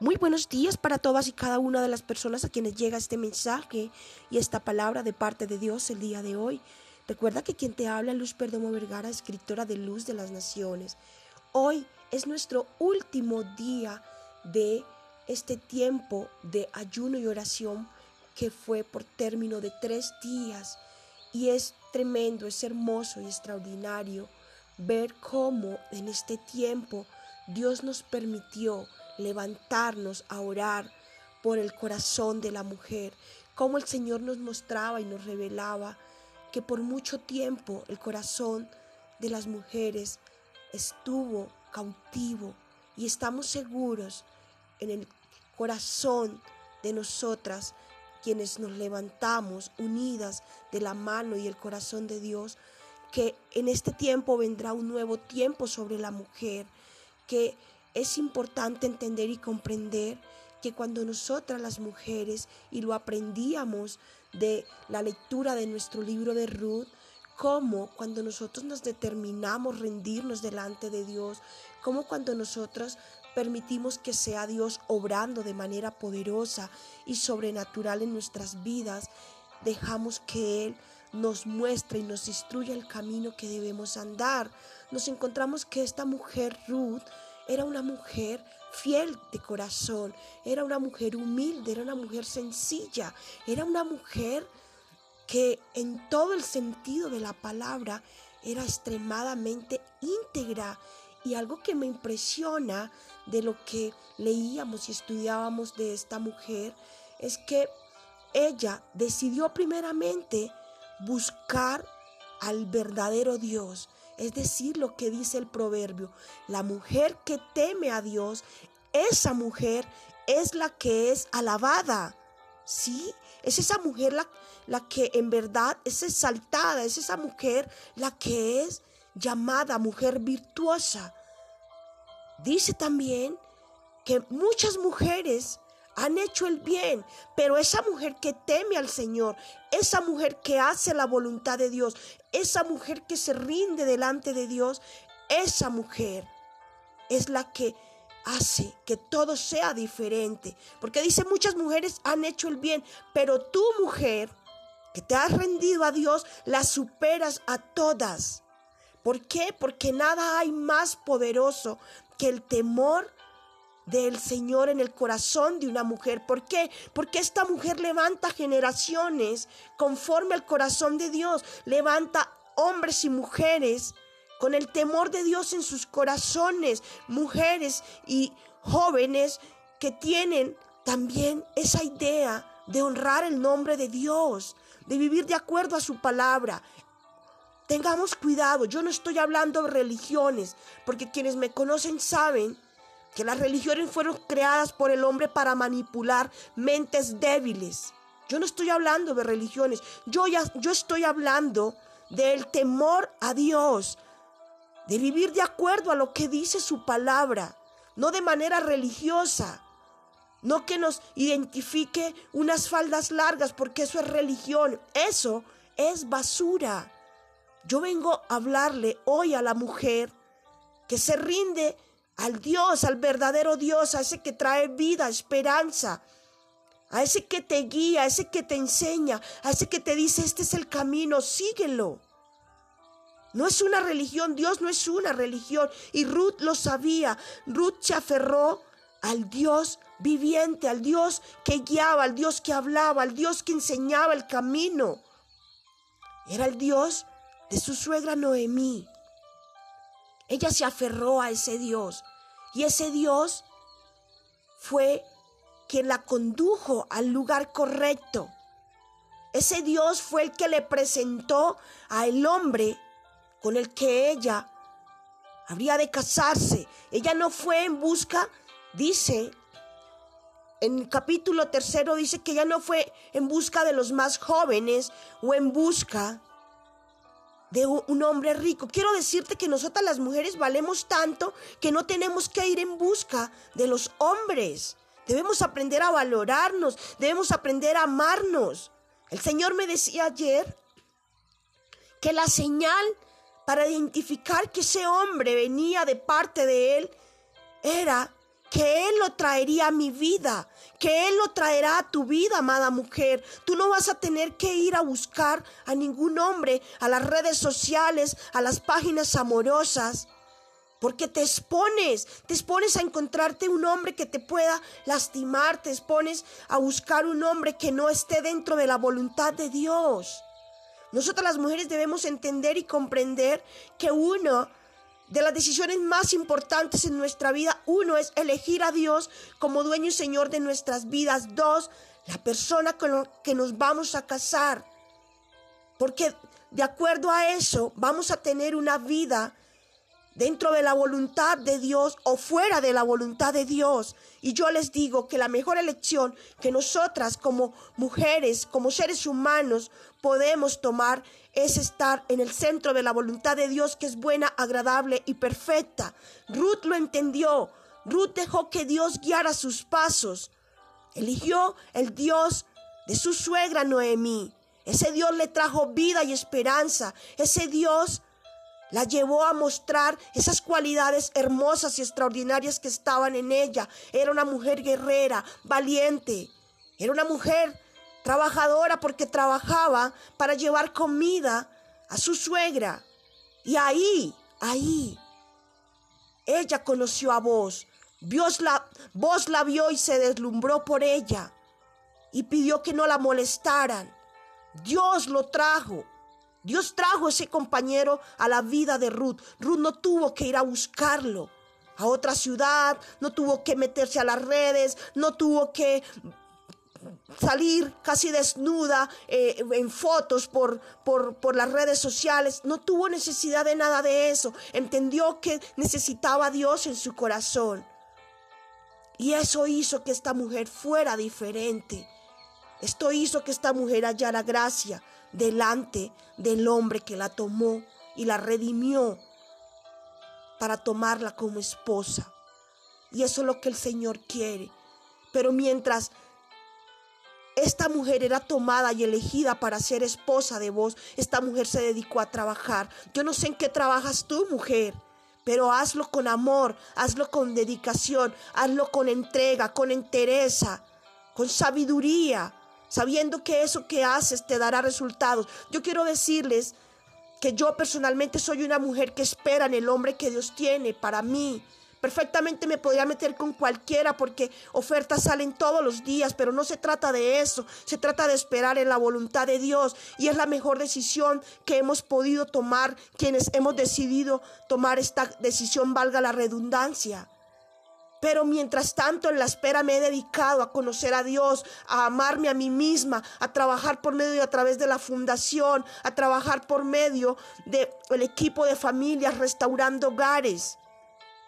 Muy buenos días para todas y cada una de las personas a quienes llega este mensaje y esta palabra de parte de Dios el día de hoy. Recuerda que quien te habla Luz Perdomo Vergara, escritora de Luz de las Naciones. Hoy es nuestro último día de este tiempo de ayuno y oración que fue por término de tres días. Y es tremendo, es hermoso y extraordinario ver cómo en este tiempo Dios nos permitió levantarnos a orar por el corazón de la mujer, como el Señor nos mostraba y nos revelaba que por mucho tiempo el corazón de las mujeres estuvo cautivo y estamos seguros en el corazón de nosotras quienes nos levantamos unidas de la mano y el corazón de Dios, que en este tiempo vendrá un nuevo tiempo sobre la mujer, que es importante entender y comprender que cuando nosotras las mujeres, y lo aprendíamos de la lectura de nuestro libro de Ruth, como cuando nosotros nos determinamos rendirnos delante de Dios, como cuando nosotros permitimos que sea Dios obrando de manera poderosa y sobrenatural en nuestras vidas, dejamos que Él nos muestre y nos instruya el camino que debemos andar. Nos encontramos que esta mujer Ruth era una mujer fiel de corazón, era una mujer humilde, era una mujer sencilla, era una mujer que en todo el sentido de la palabra era extremadamente íntegra. Y algo que me impresiona de lo que leíamos y estudiábamos de esta mujer es que ella decidió primeramente buscar al verdadero Dios. Es decir, lo que dice el proverbio, la mujer que teme a Dios, esa mujer es la que es alabada. ¿Sí? Es esa mujer la, la que en verdad es exaltada, es esa mujer la que es llamada mujer virtuosa. Dice también que muchas mujeres han hecho el bien, pero esa mujer que teme al Señor, esa mujer que hace la voluntad de Dios, esa mujer que se rinde delante de Dios, esa mujer es la que hace que todo sea diferente. Porque dice, muchas mujeres han hecho el bien, pero tú mujer que te has rendido a Dios, la superas a todas. ¿Por qué? Porque nada hay más poderoso que el temor del Señor en el corazón de una mujer. ¿Por qué? Porque esta mujer levanta generaciones conforme al corazón de Dios. Levanta hombres y mujeres con el temor de Dios en sus corazones. Mujeres y jóvenes que tienen también esa idea de honrar el nombre de Dios, de vivir de acuerdo a su palabra. Tengamos cuidado, yo no estoy hablando de religiones, porque quienes me conocen saben que las religiones fueron creadas por el hombre para manipular mentes débiles. Yo no estoy hablando de religiones, yo, ya, yo estoy hablando del temor a Dios, de vivir de acuerdo a lo que dice su palabra, no de manera religiosa, no que nos identifique unas faldas largas porque eso es religión, eso es basura. Yo vengo a hablarle hoy a la mujer que se rinde al Dios, al verdadero Dios, a ese que trae vida, esperanza, a ese que te guía, a ese que te enseña, a ese que te dice, este es el camino, síguelo. No es una religión, Dios no es una religión. Y Ruth lo sabía. Ruth se aferró al Dios viviente, al Dios que guiaba, al Dios que hablaba, al Dios que enseñaba el camino. Era el Dios de su suegra Noemí. Ella se aferró a ese Dios y ese Dios fue quien la condujo al lugar correcto. Ese Dios fue el que le presentó al hombre con el que ella habría de casarse. Ella no fue en busca, dice, en el capítulo tercero dice que ella no fue en busca de los más jóvenes o en busca de un hombre rico. Quiero decirte que nosotras las mujeres valemos tanto que no tenemos que ir en busca de los hombres. Debemos aprender a valorarnos, debemos aprender a amarnos. El Señor me decía ayer que la señal para identificar que ese hombre venía de parte de Él era que Él lo traería a mi vida, que Él lo traerá a tu vida, amada mujer. Tú no vas a tener que ir a buscar a ningún hombre, a las redes sociales, a las páginas amorosas. Porque te expones, te expones a encontrarte un hombre que te pueda lastimar, te expones a buscar un hombre que no esté dentro de la voluntad de Dios. Nosotras las mujeres debemos entender y comprender que uno de las decisiones más importantes en nuestra vida, uno es elegir a Dios como dueño y señor de nuestras vidas. Dos, la persona con la que nos vamos a casar. Porque de acuerdo a eso vamos a tener una vida dentro de la voluntad de Dios o fuera de la voluntad de Dios. Y yo les digo que la mejor elección que nosotras como mujeres, como seres humanos, podemos tomar es estar en el centro de la voluntad de Dios que es buena, agradable y perfecta. Ruth lo entendió. Ruth dejó que Dios guiara sus pasos. Eligió el Dios de su suegra Noemí. Ese Dios le trajo vida y esperanza. Ese Dios la llevó a mostrar esas cualidades hermosas y extraordinarias que estaban en ella. Era una mujer guerrera, valiente. Era una mujer trabajadora porque trabajaba para llevar comida a su suegra. Y ahí, ahí, ella conoció a vos. La, vos la vio y se deslumbró por ella y pidió que no la molestaran. Dios lo trajo. Dios trajo ese compañero a la vida de Ruth. Ruth no tuvo que ir a buscarlo a otra ciudad, no tuvo que meterse a las redes, no tuvo que salir casi desnuda eh, en fotos por, por, por las redes sociales. No tuvo necesidad de nada de eso. Entendió que necesitaba a Dios en su corazón. Y eso hizo que esta mujer fuera diferente. Esto hizo que esta mujer hallara gracia delante del hombre que la tomó y la redimió para tomarla como esposa. Y eso es lo que el Señor quiere. Pero mientras esta mujer era tomada y elegida para ser esposa de vos, esta mujer se dedicó a trabajar. Yo no sé en qué trabajas tú, mujer, pero hazlo con amor, hazlo con dedicación, hazlo con entrega, con entereza, con sabiduría sabiendo que eso que haces te dará resultados. Yo quiero decirles que yo personalmente soy una mujer que espera en el hombre que Dios tiene para mí. Perfectamente me podría meter con cualquiera porque ofertas salen todos los días, pero no se trata de eso, se trata de esperar en la voluntad de Dios y es la mejor decisión que hemos podido tomar quienes hemos decidido tomar esta decisión, valga la redundancia. Pero mientras tanto en la espera me he dedicado a conocer a Dios, a amarme a mí misma, a trabajar por medio y a través de la fundación, a trabajar por medio del equipo de familias restaurando hogares,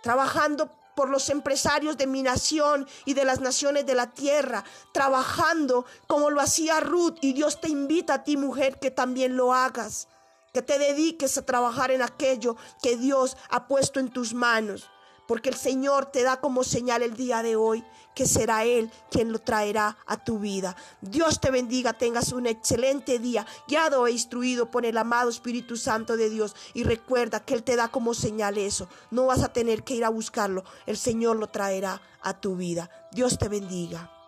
trabajando por los empresarios de mi nación y de las naciones de la tierra, trabajando como lo hacía Ruth. Y Dios te invita a ti mujer que también lo hagas, que te dediques a trabajar en aquello que Dios ha puesto en tus manos porque el Señor te da como señal el día de hoy que será Él quien lo traerá a tu vida. Dios te bendiga, tengas un excelente día, guiado e instruido por el amado Espíritu Santo de Dios. Y recuerda que Él te da como señal eso. No vas a tener que ir a buscarlo, el Señor lo traerá a tu vida. Dios te bendiga.